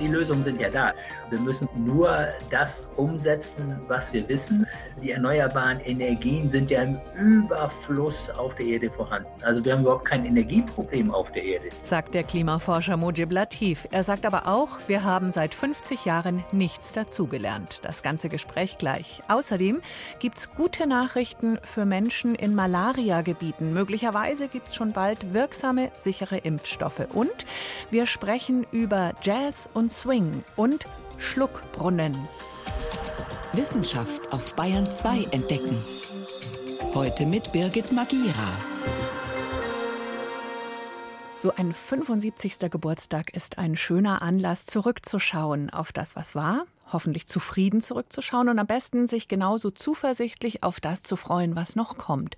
Die Lösungen sind ja da. Wir müssen nur das umsetzen, was wir wissen. Die erneuerbaren Energien sind ja im Überfluss auf der Erde vorhanden. Also wir haben überhaupt kein Energieproblem auf der Erde. Sagt der Klimaforscher Mujib Latif. Er sagt aber auch, wir haben seit 50 Jahren nichts dazugelernt. Das ganze Gespräch gleich. Außerdem gibt es gute Nachrichten für Menschen in Malaria-Gebieten. Möglicherweise gibt es schon bald wirksame, sichere Impfstoffe. Und wir sprechen über Jazz und Swing und Schluckbrunnen. Wissenschaft auf Bayern 2 entdecken. Heute mit Birgit Magira. So ein 75. Geburtstag ist ein schöner Anlass, zurückzuschauen auf das, was war, hoffentlich zufrieden zurückzuschauen und am besten sich genauso zuversichtlich auf das zu freuen, was noch kommt.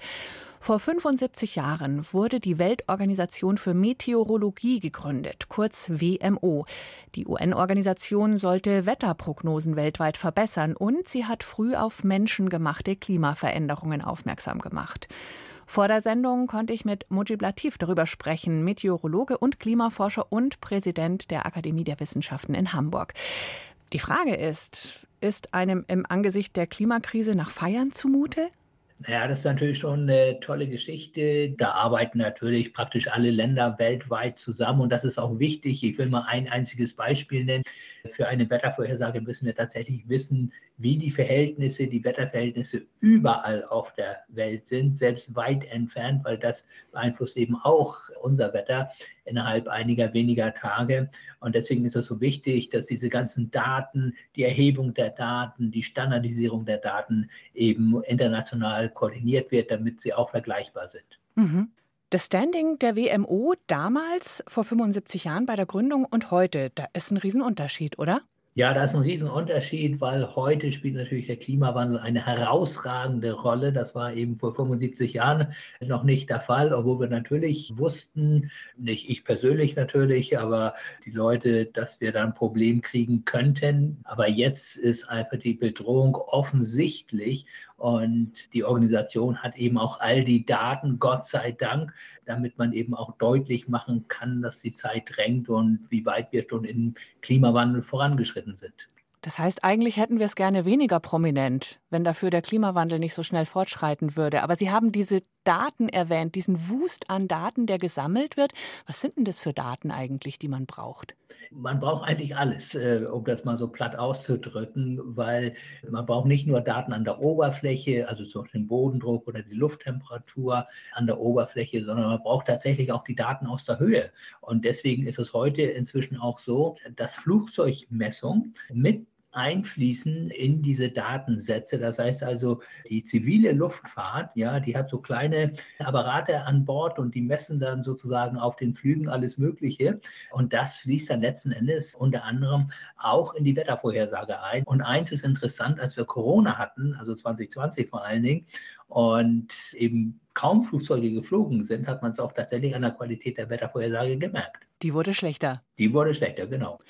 Vor 75 Jahren wurde die Weltorganisation für Meteorologie gegründet, kurz WMO. Die UN-Organisation sollte Wetterprognosen weltweit verbessern und sie hat früh auf menschengemachte Klimaveränderungen aufmerksam gemacht. Vor der Sendung konnte ich mit Mujib Latif darüber sprechen, Meteorologe und Klimaforscher und Präsident der Akademie der Wissenschaften in Hamburg. Die Frage ist, ist einem im Angesicht der Klimakrise nach Feiern zumute? Naja, das ist natürlich schon eine tolle Geschichte. Da arbeiten natürlich praktisch alle Länder weltweit zusammen und das ist auch wichtig. Ich will mal ein einziges Beispiel nennen. Für eine Wettervorhersage müssen wir tatsächlich wissen, wie die Verhältnisse, die Wetterverhältnisse überall auf der Welt sind, selbst weit entfernt, weil das beeinflusst eben auch unser Wetter innerhalb einiger weniger Tage. Und deswegen ist es so wichtig, dass diese ganzen Daten, die Erhebung der Daten, die Standardisierung der Daten eben international koordiniert wird, damit sie auch vergleichbar sind. Mhm. Das Standing der WMO damals, vor 75 Jahren bei der Gründung und heute, da ist ein Riesenunterschied, oder? Ja, da ist ein Riesenunterschied, weil heute spielt natürlich der Klimawandel eine herausragende Rolle. Das war eben vor 75 Jahren noch nicht der Fall, obwohl wir natürlich wussten, nicht ich persönlich natürlich, aber die Leute, dass wir da ein Problem kriegen könnten. Aber jetzt ist einfach die Bedrohung offensichtlich und die Organisation hat eben auch all die Daten, Gott sei Dank, damit man eben auch deutlich machen kann, dass die Zeit drängt und wie weit wir schon im Klimawandel vorangeschritten sind. Das heißt, eigentlich hätten wir es gerne weniger prominent, wenn dafür der Klimawandel nicht so schnell fortschreiten würde. Aber Sie haben diese Daten erwähnt, diesen Wust an Daten, der gesammelt wird. Was sind denn das für Daten eigentlich, die man braucht? Man braucht eigentlich alles, äh, um das mal so platt auszudrücken, weil man braucht nicht nur Daten an der Oberfläche, also zum Beispiel den Bodendruck oder die Lufttemperatur an der Oberfläche, sondern man braucht tatsächlich auch die Daten aus der Höhe. Und deswegen ist es heute inzwischen auch so, dass Flugzeugmessung mit einfließen in diese Datensätze. Das heißt also, die zivile Luftfahrt, ja, die hat so kleine Apparate an Bord und die messen dann sozusagen auf den Flügen alles Mögliche. Und das fließt dann letzten Endes unter anderem auch in die Wettervorhersage ein. Und eins ist interessant, als wir Corona hatten, also 2020 vor allen Dingen, und eben kaum Flugzeuge geflogen sind, hat man es auch tatsächlich an der Qualität der Wettervorhersage gemerkt. Die wurde schlechter. Die wurde schlechter, genau.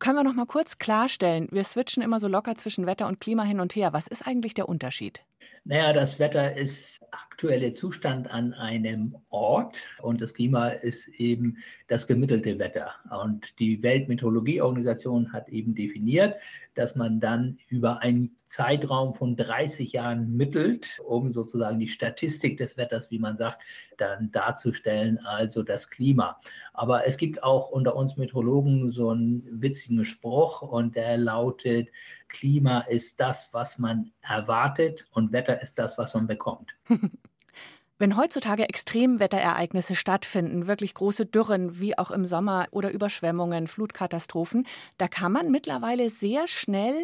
Können wir noch mal kurz klarstellen, wir switchen immer so locker zwischen Wetter und Klima hin und her. Was ist eigentlich der Unterschied? Naja, das Wetter ist aktuelle Zustand an einem Ort und das Klima ist eben das gemittelte Wetter. Und die Weltmeteorologieorganisation hat eben definiert, dass man dann über einen Zeitraum von 30 Jahren mittelt, um sozusagen die Statistik des Wetters, wie man sagt, dann darzustellen, also das Klima. Aber es gibt auch unter uns Meteorologen so einen witzigen Spruch und der lautet, Klima ist das, was man erwartet und Wetter ist das, was man bekommt. Wenn heutzutage Extremwetterereignisse stattfinden, wirklich große Dürren wie auch im Sommer oder Überschwemmungen, Flutkatastrophen, da kann man mittlerweile sehr schnell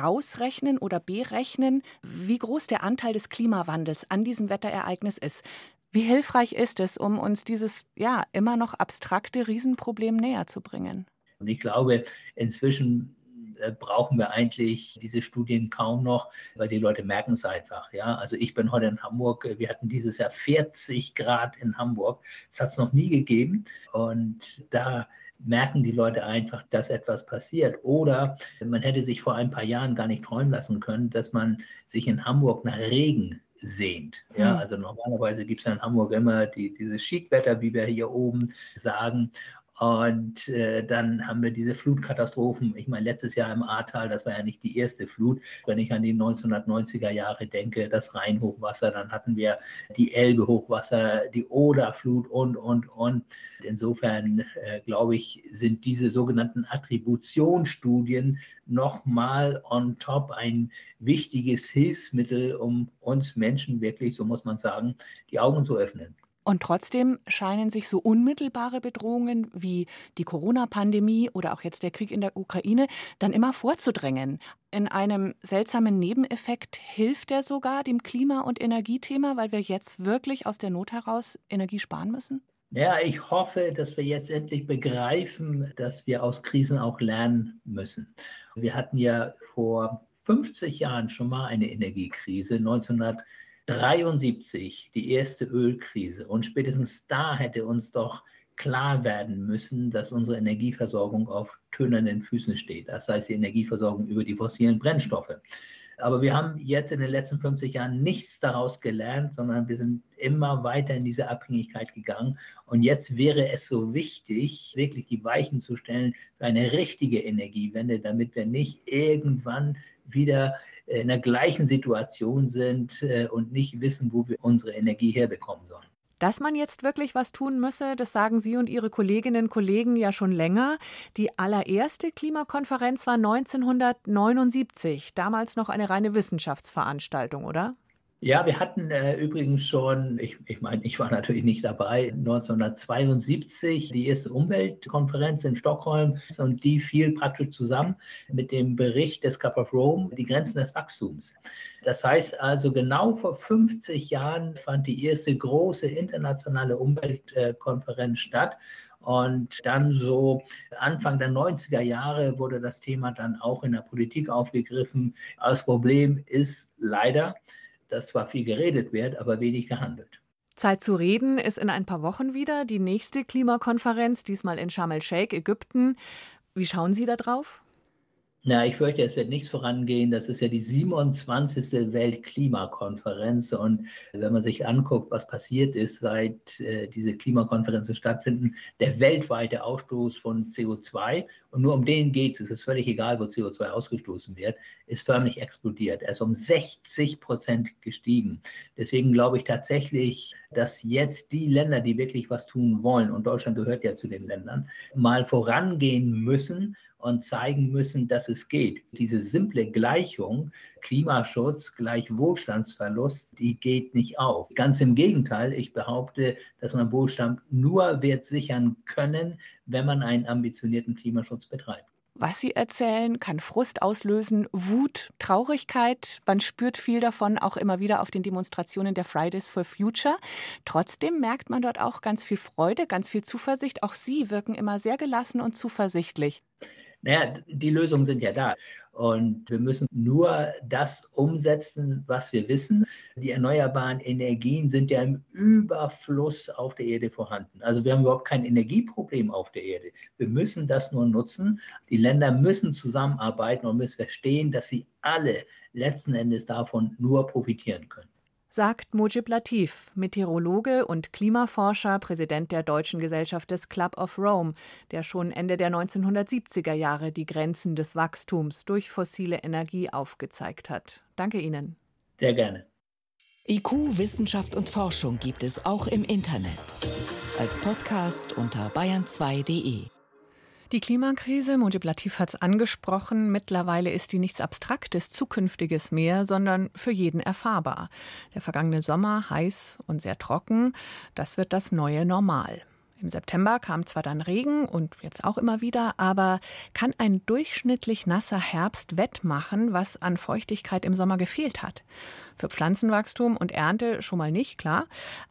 rausrechnen oder berechnen, wie groß der Anteil des Klimawandels an diesem Wetterereignis ist. Wie hilfreich ist es, um uns dieses ja immer noch abstrakte Riesenproblem näher zu bringen? Und ich glaube, inzwischen äh, brauchen wir eigentlich diese Studien kaum noch, weil die Leute merken es einfach. Ja? Also ich bin heute in Hamburg, wir hatten dieses Jahr 40 Grad in Hamburg. Das hat es noch nie gegeben. Und da merken die Leute einfach, dass etwas passiert. Oder man hätte sich vor ein paar Jahren gar nicht träumen lassen können, dass man sich in Hamburg nach Regen sehnt. Ja, hm. also normalerweise gibt es ja in Hamburg immer die, dieses Schiedwetter, wie wir hier oben sagen. Und äh, dann haben wir diese Flutkatastrophen. Ich meine, letztes Jahr im Ahrtal, das war ja nicht die erste Flut. Wenn ich an die 1990er Jahre denke, das Rheinhochwasser, dann hatten wir die Elbe-Hochwasser, die Oder-Flut und, und, und. Insofern, äh, glaube ich, sind diese sogenannten Attributionsstudien nochmal on top ein wichtiges Hilfsmittel, um uns Menschen wirklich, so muss man sagen, die Augen zu öffnen. Und trotzdem scheinen sich so unmittelbare Bedrohungen wie die Corona-Pandemie oder auch jetzt der Krieg in der Ukraine dann immer vorzudrängen. In einem seltsamen Nebeneffekt hilft er sogar dem Klima- und Energiethema, weil wir jetzt wirklich aus der Not heraus Energie sparen müssen? Ja, ich hoffe, dass wir jetzt endlich begreifen, dass wir aus Krisen auch lernen müssen. Wir hatten ja vor 50 Jahren schon mal eine Energiekrise, 1900 73 die erste Ölkrise und spätestens da hätte uns doch klar werden müssen, dass unsere Energieversorgung auf tönernen Füßen steht. Das heißt, die Energieversorgung über die fossilen Brennstoffe. Aber wir haben jetzt in den letzten 50 Jahren nichts daraus gelernt, sondern wir sind immer weiter in diese Abhängigkeit gegangen. Und jetzt wäre es so wichtig, wirklich die Weichen zu stellen für eine richtige Energiewende, damit wir nicht irgendwann wieder in der gleichen Situation sind äh, und nicht wissen, wo wir unsere Energie herbekommen sollen. Dass man jetzt wirklich was tun müsse, das sagen Sie und Ihre Kolleginnen und Kollegen ja schon länger. Die allererste Klimakonferenz war 1979, damals noch eine reine Wissenschaftsveranstaltung, oder? Ja, wir hatten äh, übrigens schon, ich, ich meine, ich war natürlich nicht dabei, 1972 die erste Umweltkonferenz in Stockholm und die fiel praktisch zusammen mit dem Bericht des Cup of Rome, die Grenzen des Wachstums. Das heißt also, genau vor 50 Jahren fand die erste große internationale Umweltkonferenz statt. Und dann so Anfang der 90er Jahre wurde das Thema dann auch in der Politik aufgegriffen. Das Problem ist leider, dass zwar viel geredet wird, aber wenig gehandelt. Zeit zu reden ist in ein paar Wochen wieder die nächste Klimakonferenz, diesmal in Sharm el-Sheikh, Ägypten. Wie schauen Sie da drauf? Na, ich fürchte, es wird nichts vorangehen. Das ist ja die 27. Weltklimakonferenz. Und wenn man sich anguckt, was passiert ist, seit äh, diese Klimakonferenzen stattfinden, der weltweite Ausstoß von CO2, und nur um den geht es, es ist völlig egal, wo CO2 ausgestoßen wird, ist förmlich explodiert. Er ist um 60 Prozent gestiegen. Deswegen glaube ich tatsächlich, dass jetzt die Länder, die wirklich was tun wollen, und Deutschland gehört ja zu den Ländern, mal vorangehen müssen und zeigen müssen, dass es geht. Diese simple Gleichung, Klimaschutz gleich Wohlstandsverlust, die geht nicht auf. Ganz im Gegenteil, ich behaupte, dass man Wohlstand nur wird sichern können, wenn man einen ambitionierten Klimaschutz betreibt. Was Sie erzählen, kann Frust auslösen, Wut, Traurigkeit. Man spürt viel davon auch immer wieder auf den Demonstrationen der Fridays for Future. Trotzdem merkt man dort auch ganz viel Freude, ganz viel Zuversicht. Auch Sie wirken immer sehr gelassen und zuversichtlich. Naja, die Lösungen sind ja da. Und wir müssen nur das umsetzen, was wir wissen. Die erneuerbaren Energien sind ja im Überfluss auf der Erde vorhanden. Also wir haben überhaupt kein Energieproblem auf der Erde. Wir müssen das nur nutzen. Die Länder müssen zusammenarbeiten und müssen verstehen, dass sie alle letzten Endes davon nur profitieren können sagt Mujib Latif, Meteorologe und Klimaforscher, Präsident der Deutschen Gesellschaft des Club of Rome, der schon Ende der 1970er Jahre die Grenzen des Wachstums durch fossile Energie aufgezeigt hat. Danke Ihnen. Sehr gerne. IQ, Wissenschaft und Forschung gibt es auch im Internet. Als Podcast unter bayern2.de. Die Klimakrise, Mujib Latif hat es angesprochen, mittlerweile ist die nichts Abstraktes, Zukünftiges mehr, sondern für jeden erfahrbar. Der vergangene Sommer heiß und sehr trocken, das wird das neue Normal. Im September kam zwar dann Regen und jetzt auch immer wieder, aber kann ein durchschnittlich nasser Herbst wettmachen, was an Feuchtigkeit im Sommer gefehlt hat? Für Pflanzenwachstum und Ernte schon mal nicht, klar,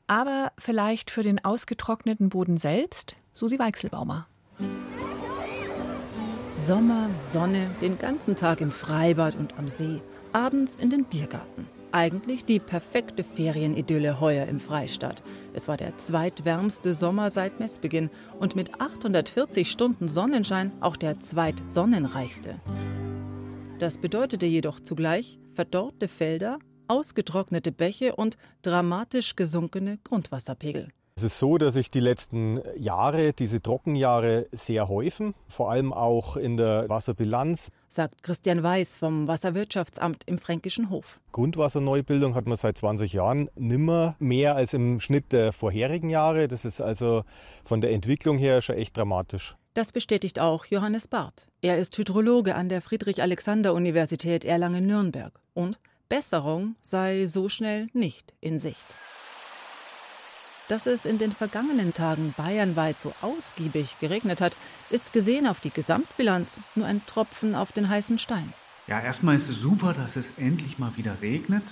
aber vielleicht für den ausgetrockneten Boden selbst? Susi Weichselbaumer. Sommer, Sonne, den ganzen Tag im Freibad und am See. abends in den Biergarten. Eigentlich die perfekte Ferienidylle heuer im Freistaat. Es war der zweitwärmste Sommer seit Messbeginn und mit 840 Stunden Sonnenschein auch der zweitsonnenreichste. Das bedeutete jedoch zugleich verdorrte Felder, ausgetrocknete Bäche und dramatisch gesunkene Grundwasserpegel. Es ist so, dass sich die letzten Jahre, diese Trockenjahre, sehr häufen, vor allem auch in der Wasserbilanz. Sagt Christian Weiß vom Wasserwirtschaftsamt im Fränkischen Hof. Grundwasserneubildung hat man seit 20 Jahren nimmer mehr als im Schnitt der vorherigen Jahre. Das ist also von der Entwicklung her schon echt dramatisch. Das bestätigt auch Johannes Barth. Er ist Hydrologe an der Friedrich-Alexander-Universität Erlangen-Nürnberg. Und Besserung sei so schnell nicht in Sicht. Dass es in den vergangenen Tagen bayernweit so ausgiebig geregnet hat, ist gesehen auf die Gesamtbilanz nur ein Tropfen auf den heißen Stein. Ja, erstmal ist es super, dass es endlich mal wieder regnet.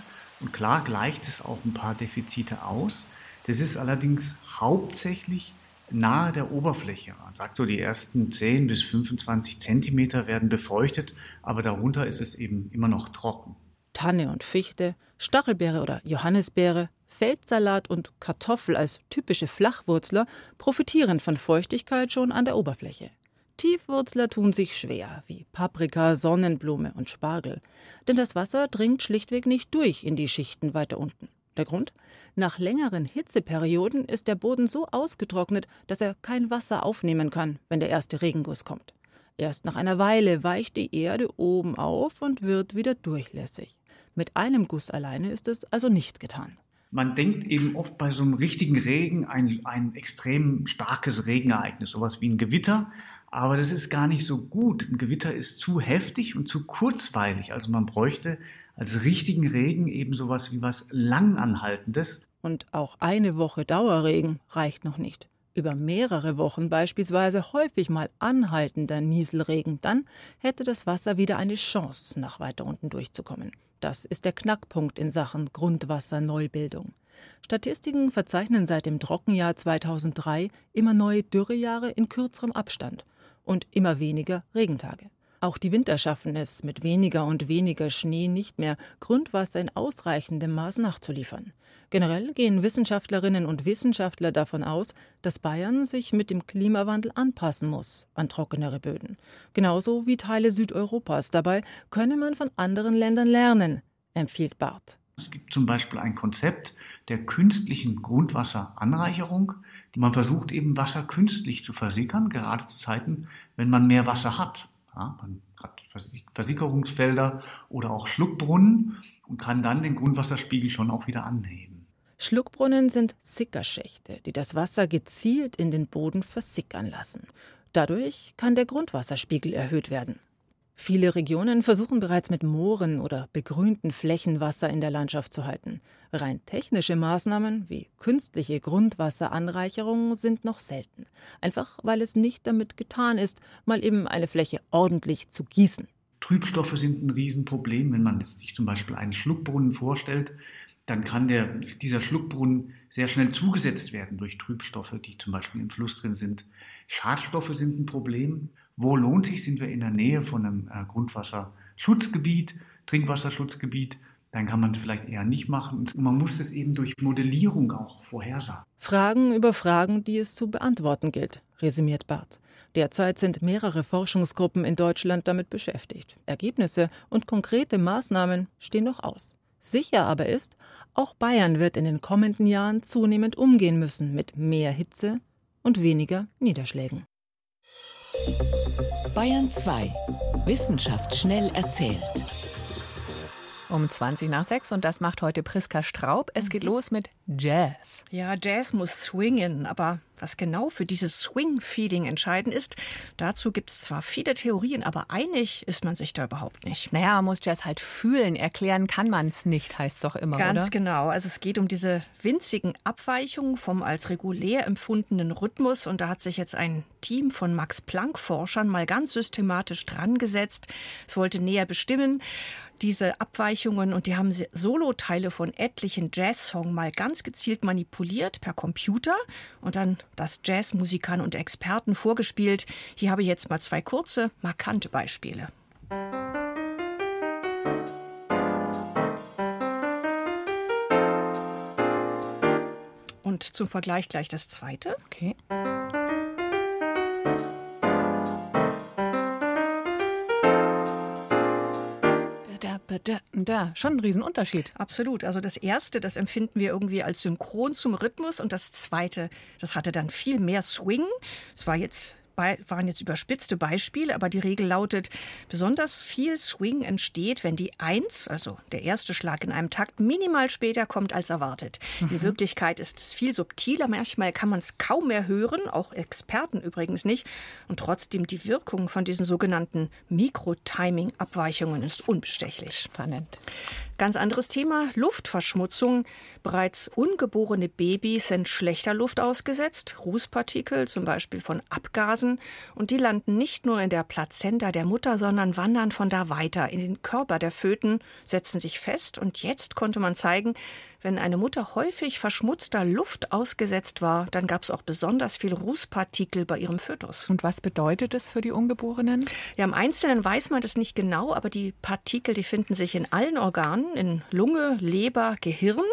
Und klar gleicht es auch ein paar Defizite aus. Das ist allerdings hauptsächlich nahe der Oberfläche. Man sagt so, die ersten 10 bis 25 Zentimeter werden befeuchtet, aber darunter ist es eben immer noch trocken. Tanne und Fichte, Stachelbeere oder Johannisbeere, Feldsalat und Kartoffel als typische Flachwurzler profitieren von Feuchtigkeit schon an der Oberfläche. Tiefwurzler tun sich schwer, wie Paprika, Sonnenblume und Spargel, denn das Wasser dringt schlichtweg nicht durch in die Schichten weiter unten. Der Grund? Nach längeren Hitzeperioden ist der Boden so ausgetrocknet, dass er kein Wasser aufnehmen kann, wenn der erste Regenguss kommt. Erst nach einer Weile weicht die Erde oben auf und wird wieder durchlässig. Mit einem Guss alleine ist es also nicht getan. Man denkt eben oft bei so einem richtigen Regen ein, ein extrem starkes Regenereignis, sowas wie ein Gewitter. Aber das ist gar nicht so gut. Ein Gewitter ist zu heftig und zu kurzweilig. Also man bräuchte als richtigen Regen eben sowas wie was Langanhaltendes. Und auch eine Woche Dauerregen reicht noch nicht. Über mehrere Wochen beispielsweise häufig mal anhaltender Nieselregen, dann hätte das Wasser wieder eine Chance, nach weiter unten durchzukommen. Das ist der Knackpunkt in Sachen Grundwasserneubildung. Statistiken verzeichnen seit dem Trockenjahr 2003 immer neue Dürrejahre in kürzerem Abstand und immer weniger Regentage. Auch die Winter schaffen es, mit weniger und weniger Schnee nicht mehr Grundwasser in ausreichendem Maß nachzuliefern. Generell gehen Wissenschaftlerinnen und Wissenschaftler davon aus, dass Bayern sich mit dem Klimawandel anpassen muss an trockenere Böden. Genauso wie Teile Südeuropas. Dabei könne man von anderen Ländern lernen, empfiehlt Barth. Es gibt zum Beispiel ein Konzept der künstlichen Grundwasseranreicherung. Man versucht eben Wasser künstlich zu versickern, gerade zu Zeiten, wenn man mehr Wasser hat. Ja, man hat Versickerungsfelder oder auch Schluckbrunnen und kann dann den Grundwasserspiegel schon auch wieder anheben. Schluckbrunnen sind Sickerschächte, die das Wasser gezielt in den Boden versickern lassen. Dadurch kann der Grundwasserspiegel erhöht werden. Viele Regionen versuchen bereits mit Mooren oder begrünten Flächen Wasser in der Landschaft zu halten. Rein technische Maßnahmen wie künstliche Grundwasseranreicherung sind noch selten. Einfach weil es nicht damit getan ist, mal eben eine Fläche ordentlich zu gießen. Trübstoffe sind ein Riesenproblem. Wenn man sich zum Beispiel einen Schluckbrunnen vorstellt, dann kann der, dieser Schluckbrunnen sehr schnell zugesetzt werden durch Trübstoffe, die zum Beispiel im Fluss drin sind. Schadstoffe sind ein Problem. Wo lohnt sich? Sind wir in der Nähe von einem äh, Grundwasserschutzgebiet, Trinkwasserschutzgebiet? Dann kann man es vielleicht eher nicht machen. Und man muss es eben durch Modellierung auch vorhersagen. Fragen über Fragen, die es zu beantworten gilt, resümiert Barth. Derzeit sind mehrere Forschungsgruppen in Deutschland damit beschäftigt. Ergebnisse und konkrete Maßnahmen stehen noch aus. Sicher aber ist, auch Bayern wird in den kommenden Jahren zunehmend umgehen müssen mit mehr Hitze und weniger Niederschlägen. Bayern 2. Wissenschaft schnell erzählt. Um 20 nach 6 und das macht heute Priska Straub. Es geht los mit Jazz. Ja, Jazz muss swingen, aber was genau für dieses Swing-Feeling entscheidend ist, dazu gibt es zwar viele Theorien, aber einig ist man sich da überhaupt nicht. Naja, man muss Jazz halt fühlen. Erklären kann man es nicht, heißt es doch immer, Ganz oder? genau. Also es geht um diese winzigen Abweichungen vom als regulär empfundenen Rhythmus. Und da hat sich jetzt ein Team von Max-Planck-Forschern mal ganz systematisch drangesetzt. Es wollte näher bestimmen, diese Abweichungen und die haben Soloteile von etlichen Jazz-Songs mal ganz gezielt manipuliert per Computer und dann das Jazzmusikern und Experten vorgespielt. Hier habe ich jetzt mal zwei kurze, markante Beispiele. Und zum Vergleich gleich das zweite. Okay. Da, da, schon ein Riesenunterschied. Absolut. Also das erste, das empfinden wir irgendwie als synchron zum Rhythmus und das zweite, das hatte dann viel mehr Swing. Es war jetzt waren jetzt überspitzte Beispiele, aber die Regel lautet, besonders viel Swing entsteht, wenn die Eins, also der erste Schlag in einem Takt, minimal später kommt als erwartet. Mhm. In Wirklichkeit ist es viel subtiler, manchmal kann man es kaum mehr hören, auch Experten übrigens nicht. Und trotzdem die Wirkung von diesen sogenannten Mikrotiming-Abweichungen ist unbestechlich. Spannend. Ganz anderes Thema, Luftverschmutzung. Bereits ungeborene Babys sind schlechter Luft ausgesetzt, Rußpartikel zum Beispiel von Abgasen. Und die landen nicht nur in der Plazenta der Mutter, sondern wandern von da weiter in den Körper der Föten, setzen sich fest. Und jetzt konnte man zeigen, wenn eine Mutter häufig verschmutzter Luft ausgesetzt war, dann gab es auch besonders viel Rußpartikel bei ihrem Fötus. Und was bedeutet das für die Ungeborenen? Ja, im Einzelnen weiß man das nicht genau, aber die Partikel, die finden sich in allen Organen, in Lunge, Leber, Gehirn.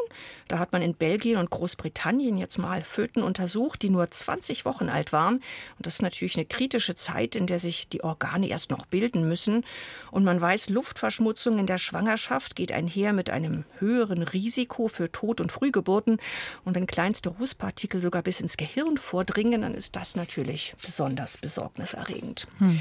Da hat man in Belgien und Großbritannien jetzt mal Föten untersucht, die nur 20 Wochen alt waren. Und das ist natürlich eine kritische Zeit, in der sich die Organe erst noch bilden müssen. Und man weiß, Luftverschmutzung in der Schwangerschaft geht einher mit einem höheren Risiko für Tod- und Frühgeburten. Und wenn kleinste Rußpartikel sogar bis ins Gehirn vordringen, dann ist das natürlich besonders besorgniserregend. Hm.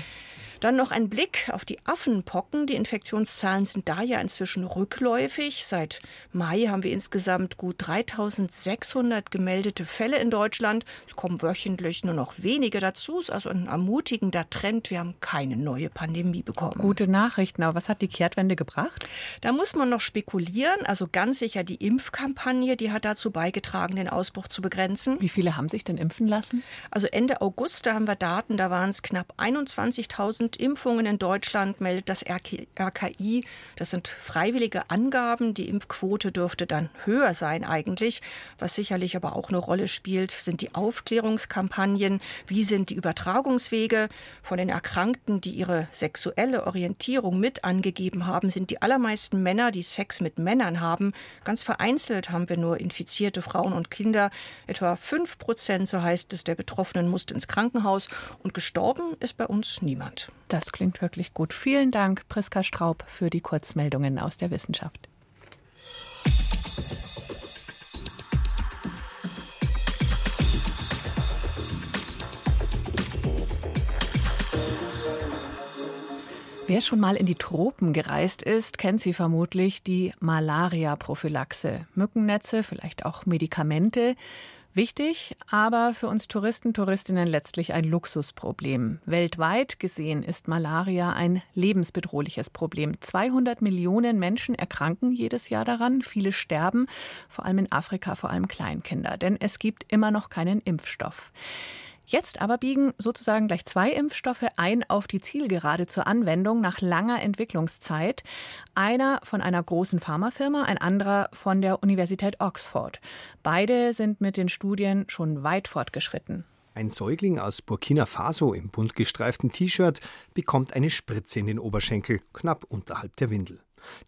Dann noch ein Blick auf die Affenpocken. Die Infektionszahlen sind da ja inzwischen rückläufig. Seit Mai haben wir insgesamt gut 3600 gemeldete Fälle in Deutschland. Es kommen wöchentlich nur noch wenige dazu. Es ist also ein ermutigender Trend. Wir haben keine neue Pandemie bekommen. Gute Nachrichten. Aber was hat die Kehrtwende gebracht? Da muss man noch spekulieren. Also ganz sicher die Impfkampagne, die hat dazu beigetragen, den Ausbruch zu begrenzen. Wie viele haben sich denn impfen lassen? Also Ende August, da haben wir Daten, da waren es knapp 21.000 1000 Impfungen in Deutschland, meldet das RKI. Das sind freiwillige Angaben. Die Impfquote dürfte dann höher sein eigentlich. Was sicherlich aber auch eine Rolle spielt, sind die Aufklärungskampagnen. Wie sind die Übertragungswege von den Erkrankten, die ihre sexuelle Orientierung mit angegeben haben, sind die allermeisten Männer, die Sex mit Männern haben. Ganz vereinzelt haben wir nur infizierte Frauen und Kinder. Etwa fünf Prozent, so heißt es, der Betroffenen musste ins Krankenhaus und gestorben ist bei uns niemand. Das klingt wirklich gut. Vielen Dank, Priska Straub, für die Kurzmeldungen aus der Wissenschaft. Wer schon mal in die Tropen gereist ist, kennt sie vermutlich die Malaria-Prophylaxe. Mückennetze, vielleicht auch Medikamente. Wichtig, aber für uns Touristen, Touristinnen letztlich ein Luxusproblem. Weltweit gesehen ist Malaria ein lebensbedrohliches Problem. 200 Millionen Menschen erkranken jedes Jahr daran, viele sterben, vor allem in Afrika, vor allem Kleinkinder, denn es gibt immer noch keinen Impfstoff. Jetzt aber biegen sozusagen gleich zwei Impfstoffe ein auf die Zielgerade zur Anwendung nach langer Entwicklungszeit. Einer von einer großen Pharmafirma, ein anderer von der Universität Oxford. Beide sind mit den Studien schon weit fortgeschritten. Ein Säugling aus Burkina Faso im bunt gestreiften T-Shirt bekommt eine Spritze in den Oberschenkel, knapp unterhalb der Windel.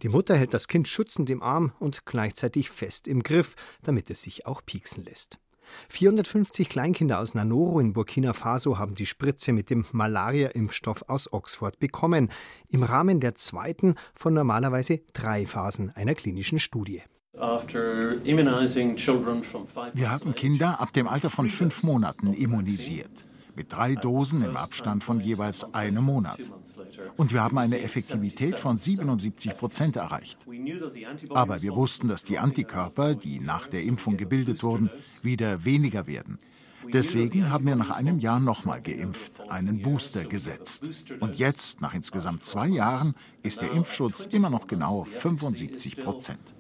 Die Mutter hält das Kind schützend im Arm und gleichzeitig fest im Griff, damit es sich auch pieksen lässt. 450 Kleinkinder aus Nanoro in Burkina Faso haben die Spritze mit dem Malaria-Impfstoff aus Oxford bekommen, im Rahmen der zweiten von normalerweise drei Phasen einer klinischen Studie. Wir haben Kinder ab dem Alter von fünf Monaten immunisiert mit drei Dosen im Abstand von jeweils einem Monat. Und wir haben eine Effektivität von 77 Prozent erreicht. Aber wir wussten, dass die Antikörper, die nach der Impfung gebildet wurden, wieder weniger werden. Deswegen haben wir nach einem Jahr nochmal geimpft, einen Booster gesetzt. Und jetzt, nach insgesamt zwei Jahren, ist der Impfschutz immer noch genau 75 Prozent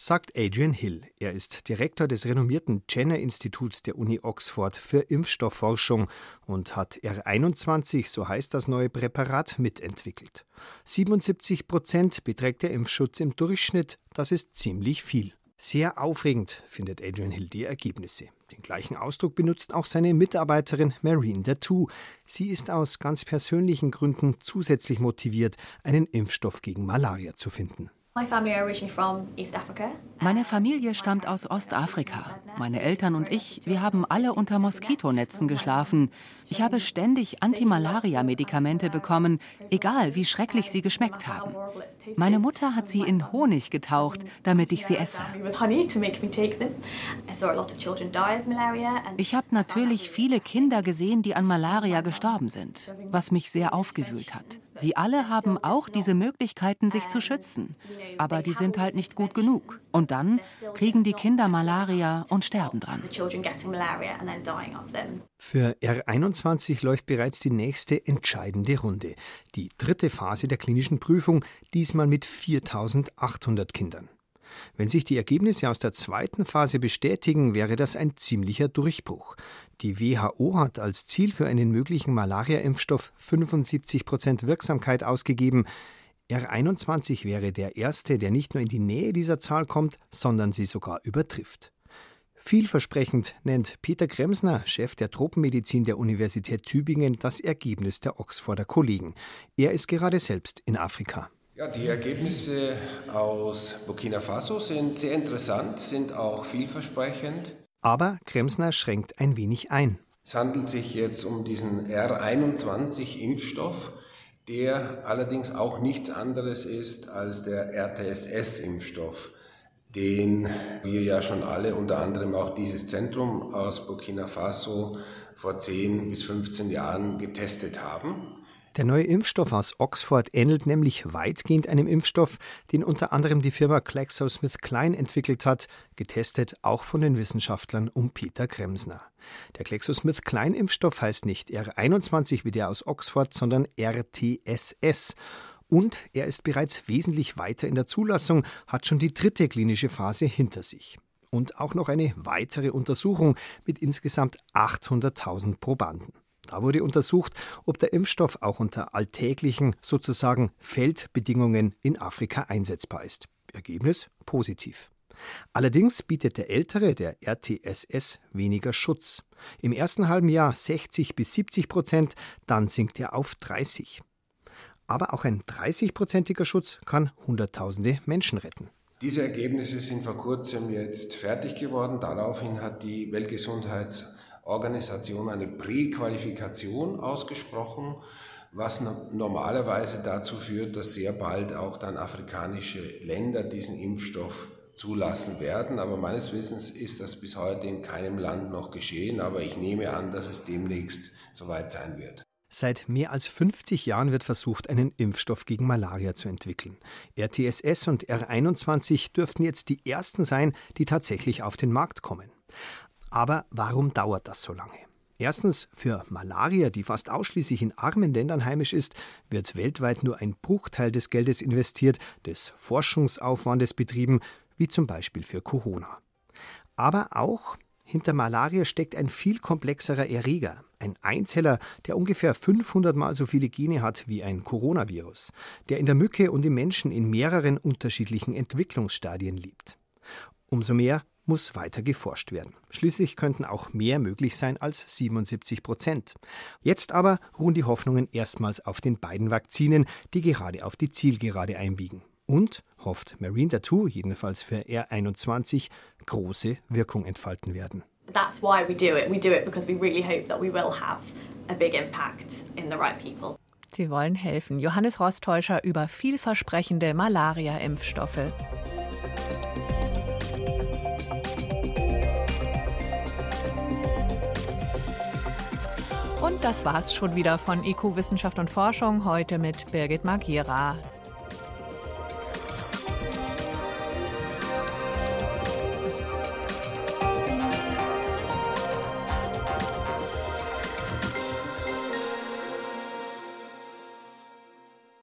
sagt Adrian Hill. Er ist Direktor des renommierten Jenner-Instituts der Uni Oxford für Impfstoffforschung und hat R21, so heißt das neue Präparat, mitentwickelt. 77 Prozent beträgt der Impfschutz im Durchschnitt. Das ist ziemlich viel. Sehr aufregend findet Adrian Hill die Ergebnisse. Den gleichen Ausdruck benutzt auch seine Mitarbeiterin Marine Datu. Sie ist aus ganz persönlichen Gründen zusätzlich motiviert, einen Impfstoff gegen Malaria zu finden. Meine Familie stammt aus Ostafrika. Meine Eltern und ich, wir haben alle unter Moskitonetzen geschlafen. Ich habe ständig Antimalaria-Medikamente bekommen, egal wie schrecklich sie geschmeckt haben. Meine Mutter hat sie in Honig getaucht, damit ich sie esse. Ich habe natürlich viele Kinder gesehen, die an Malaria gestorben sind, was mich sehr aufgewühlt hat. Sie alle haben auch diese Möglichkeiten, sich zu schützen. Aber die sind halt nicht gut genug. Und dann kriegen die Kinder Malaria und sterben dran. Für R21 läuft bereits die nächste entscheidende Runde. Die dritte Phase der klinischen Prüfung, diesmal mit 4800 Kindern. Wenn sich die Ergebnisse aus der zweiten Phase bestätigen, wäre das ein ziemlicher Durchbruch. Die WHO hat als Ziel für einen möglichen Malaria-Impfstoff 75 Prozent Wirksamkeit ausgegeben. R21 wäre der erste, der nicht nur in die Nähe dieser Zahl kommt, sondern sie sogar übertrifft. Vielversprechend nennt Peter Kremsner, Chef der Tropenmedizin der Universität Tübingen, das Ergebnis der Oxforder Kollegen. Er ist gerade selbst in Afrika. Ja, die Ergebnisse aus Burkina Faso sind sehr interessant, sind auch vielversprechend. Aber Kremsner schränkt ein wenig ein. Es handelt sich jetzt um diesen R21-Impfstoff, der allerdings auch nichts anderes ist als der RTSS-Impfstoff, den wir ja schon alle, unter anderem auch dieses Zentrum aus Burkina Faso, vor 10 bis 15 Jahren getestet haben. Der neue Impfstoff aus Oxford ähnelt nämlich weitgehend einem Impfstoff, den unter anderem die Firma GlaxoSmithKline entwickelt hat, getestet auch von den Wissenschaftlern um Peter Kremsner. Der GlaxoSmithKline-Impfstoff heißt nicht R21 wie der aus Oxford, sondern RTSS. Und er ist bereits wesentlich weiter in der Zulassung, hat schon die dritte klinische Phase hinter sich und auch noch eine weitere Untersuchung mit insgesamt 800.000 Probanden. Da wurde untersucht, ob der Impfstoff auch unter alltäglichen, sozusagen Feldbedingungen in Afrika einsetzbar ist. Ergebnis positiv. Allerdings bietet der ältere, der RTSS, weniger Schutz. Im ersten halben Jahr 60 bis 70 Prozent, dann sinkt er auf 30. Aber auch ein 30-prozentiger Schutz kann Hunderttausende Menschen retten. Diese Ergebnisse sind vor kurzem jetzt fertig geworden. Daraufhin hat die Weltgesundheits Organisation eine Präqualifikation ausgesprochen, was normalerweise dazu führt, dass sehr bald auch dann afrikanische Länder diesen Impfstoff zulassen werden. Aber meines Wissens ist das bis heute in keinem Land noch geschehen. Aber ich nehme an, dass es demnächst soweit sein wird. Seit mehr als 50 Jahren wird versucht, einen Impfstoff gegen Malaria zu entwickeln. RTSS und R21 dürften jetzt die ersten sein, die tatsächlich auf den Markt kommen. Aber warum dauert das so lange? Erstens, für Malaria, die fast ausschließlich in armen Ländern heimisch ist, wird weltweit nur ein Bruchteil des Geldes investiert, des Forschungsaufwandes betrieben, wie zum Beispiel für Corona. Aber auch hinter Malaria steckt ein viel komplexerer Erreger, ein Einzeller, der ungefähr 500 mal so viele Gene hat wie ein Coronavirus, der in der Mücke und im Menschen in mehreren unterschiedlichen Entwicklungsstadien liegt. Umso mehr muss weiter geforscht werden. Schließlich könnten auch mehr möglich sein als 77 Prozent. Jetzt aber ruhen die Hoffnungen erstmals auf den beiden Vakzinen, die gerade auf die Zielgerade einbiegen. Und, hofft Marine Tattoo, jedenfalls für R21, große Wirkung entfalten werden. That's why we do it. We do it because we really hope that we will have a big impact in the right people. Sie wollen helfen. Johannes Rostäuscher über vielversprechende Malaria-Impfstoffe. Das war's schon wieder von IQ Wissenschaft und Forschung, heute mit Birgit Magira.